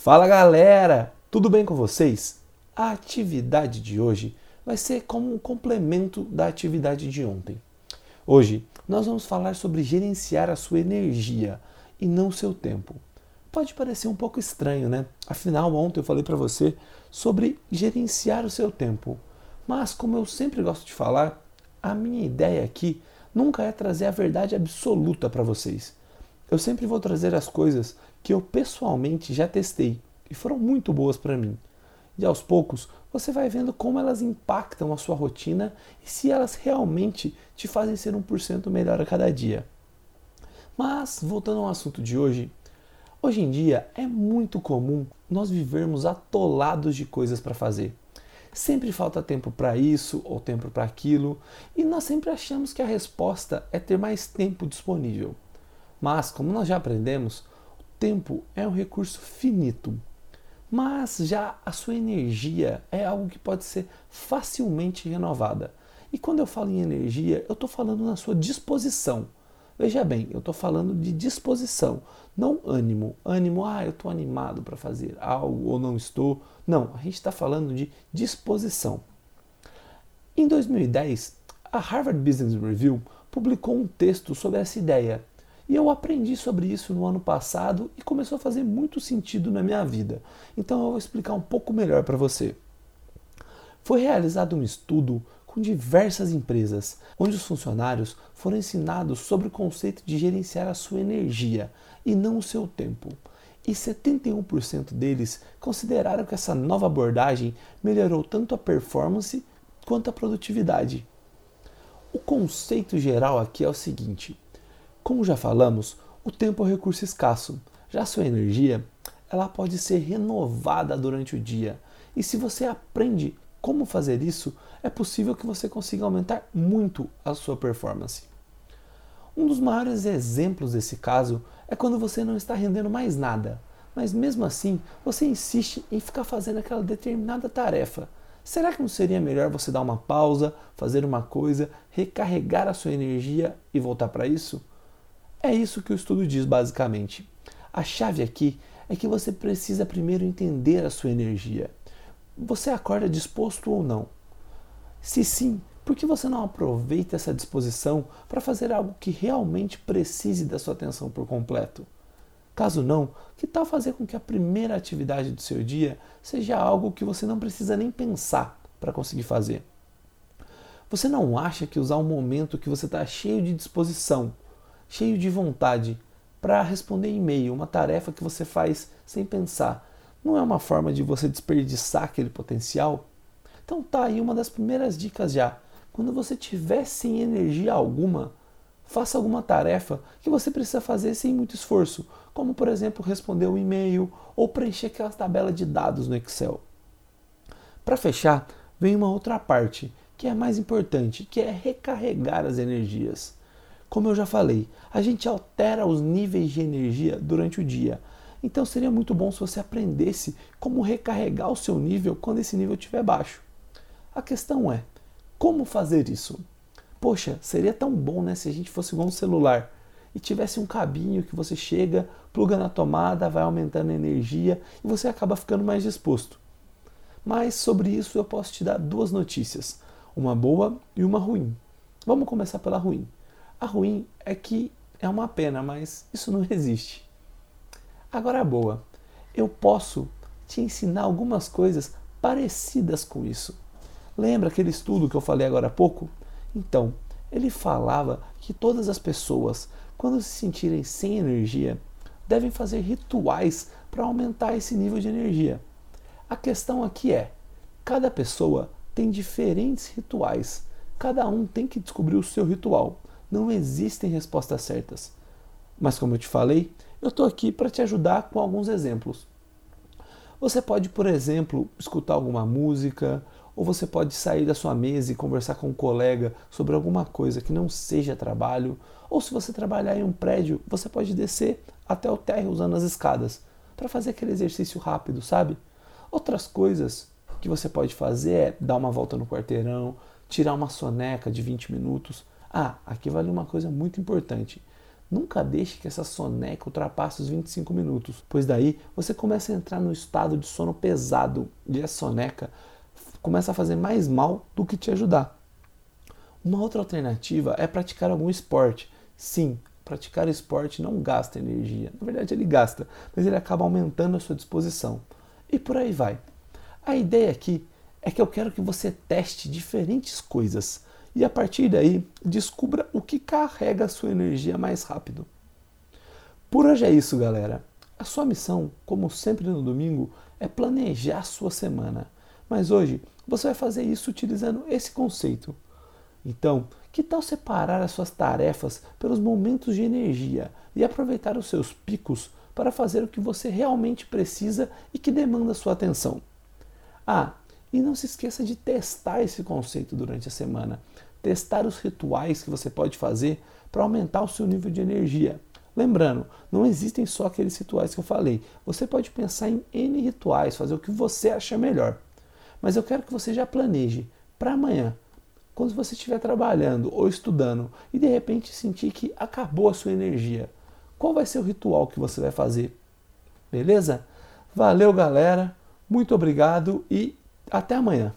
Fala galera, tudo bem com vocês? A atividade de hoje vai ser como um complemento da atividade de ontem. Hoje nós vamos falar sobre gerenciar a sua energia e não o seu tempo. Pode parecer um pouco estranho, né? Afinal, ontem eu falei para você sobre gerenciar o seu tempo. Mas, como eu sempre gosto de falar, a minha ideia aqui nunca é trazer a verdade absoluta para vocês. Eu sempre vou trazer as coisas que eu pessoalmente já testei e foram muito boas para mim. E aos poucos você vai vendo como elas impactam a sua rotina e se elas realmente te fazem ser 1% melhor a cada dia. Mas, voltando ao assunto de hoje, hoje em dia é muito comum nós vivermos atolados de coisas para fazer. Sempre falta tempo para isso ou tempo para aquilo, e nós sempre achamos que a resposta é ter mais tempo disponível. Mas, como nós já aprendemos, o tempo é um recurso finito. Mas já a sua energia é algo que pode ser facilmente renovada. E quando eu falo em energia, eu estou falando na sua disposição. Veja bem, eu estou falando de disposição, não ânimo. Ânimo, ah, eu estou animado para fazer algo ou não estou. Não, a gente está falando de disposição. Em 2010, a Harvard Business Review publicou um texto sobre essa ideia e eu aprendi sobre isso no ano passado e começou a fazer muito sentido na minha vida. Então eu vou explicar um pouco melhor para você. Foi realizado um estudo com diversas empresas, onde os funcionários foram ensinados sobre o conceito de gerenciar a sua energia e não o seu tempo. E 71% deles consideraram que essa nova abordagem melhorou tanto a performance quanto a produtividade. O conceito geral aqui é o seguinte: como já falamos, o tempo é um recurso escasso. Já sua energia, ela pode ser renovada durante o dia. E se você aprende como fazer isso, é possível que você consiga aumentar muito a sua performance. Um dos maiores exemplos desse caso é quando você não está rendendo mais nada, mas mesmo assim você insiste em ficar fazendo aquela determinada tarefa. Será que não seria melhor você dar uma pausa, fazer uma coisa, recarregar a sua energia e voltar para isso? É isso que o estudo diz basicamente. A chave aqui é que você precisa primeiro entender a sua energia. Você acorda disposto ou não? Se sim, por que você não aproveita essa disposição para fazer algo que realmente precise da sua atenção por completo? Caso não, que tal fazer com que a primeira atividade do seu dia seja algo que você não precisa nem pensar para conseguir fazer? Você não acha que usar um momento que você está cheio de disposição, cheio de vontade para responder e-mail, uma tarefa que você faz sem pensar. Não é uma forma de você desperdiçar aquele potencial? Então tá aí uma das primeiras dicas já. Quando você tiver sem energia alguma, faça alguma tarefa que você precisa fazer sem muito esforço, como por exemplo responder um e-mail ou preencher aquela tabela de dados no Excel. Para fechar, vem uma outra parte, que é mais importante, que é recarregar as energias. Como eu já falei, a gente altera os níveis de energia durante o dia. Então seria muito bom se você aprendesse como recarregar o seu nível quando esse nível estiver baixo. A questão é, como fazer isso? Poxa, seria tão bom né, se a gente fosse igual um celular e tivesse um cabinho que você chega, pluga na tomada, vai aumentando a energia e você acaba ficando mais disposto. Mas sobre isso eu posso te dar duas notícias, uma boa e uma ruim. Vamos começar pela ruim. A ruim é que é uma pena, mas isso não existe. Agora a boa, eu posso te ensinar algumas coisas parecidas com isso. Lembra aquele estudo que eu falei agora há pouco? Então, ele falava que todas as pessoas, quando se sentirem sem energia, devem fazer rituais para aumentar esse nível de energia. A questão aqui é: cada pessoa tem diferentes rituais, cada um tem que descobrir o seu ritual. Não existem respostas certas. Mas, como eu te falei, eu estou aqui para te ajudar com alguns exemplos. Você pode, por exemplo, escutar alguma música, ou você pode sair da sua mesa e conversar com um colega sobre alguma coisa que não seja trabalho, ou se você trabalhar em um prédio, você pode descer até o térreo usando as escadas para fazer aquele exercício rápido, sabe? Outras coisas que você pode fazer é dar uma volta no quarteirão, tirar uma soneca de 20 minutos, ah, aqui vale uma coisa muito importante. Nunca deixe que essa soneca ultrapasse os 25 minutos, pois daí você começa a entrar no estado de sono pesado e a soneca começa a fazer mais mal do que te ajudar. Uma outra alternativa é praticar algum esporte. Sim, praticar esporte não gasta energia. Na verdade, ele gasta, mas ele acaba aumentando a sua disposição. E por aí vai. A ideia aqui é que eu quero que você teste diferentes coisas e a partir daí descubra o que carrega a sua energia mais rápido. Por hoje é isso, galera. A sua missão, como sempre no domingo, é planejar a sua semana. Mas hoje você vai fazer isso utilizando esse conceito. Então, que tal separar as suas tarefas pelos momentos de energia e aproveitar os seus picos para fazer o que você realmente precisa e que demanda sua atenção? Ah, e não se esqueça de testar esse conceito durante a semana. Testar os rituais que você pode fazer para aumentar o seu nível de energia. Lembrando, não existem só aqueles rituais que eu falei. Você pode pensar em N rituais, fazer o que você achar melhor. Mas eu quero que você já planeje para amanhã, quando você estiver trabalhando ou estudando e de repente sentir que acabou a sua energia. Qual vai ser o ritual que você vai fazer? Beleza? Valeu, galera. Muito obrigado e até amanhã.